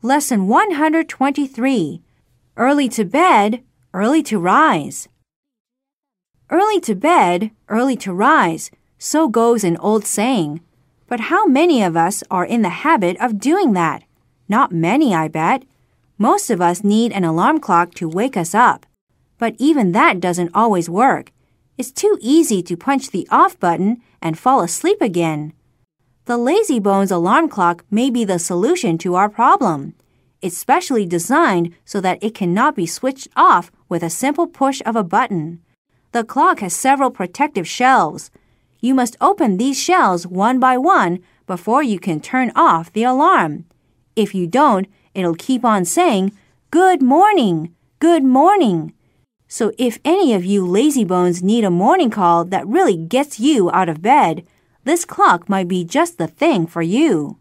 Lesson 123 Early to bed, early to rise. Early to bed, early to rise. So goes an old saying. But how many of us are in the habit of doing that? Not many, I bet. Most of us need an alarm clock to wake us up. But even that doesn't always work. It's too easy to punch the off button and fall asleep again. The Lazybones alarm clock may be the solution to our problem. It's specially designed so that it cannot be switched off with a simple push of a button. The clock has several protective shelves. You must open these shells one by one before you can turn off the alarm. If you don't, it'll keep on saying, Good morning, good morning. So if any of you lazybones need a morning call that really gets you out of bed, this clock might be just the thing for you.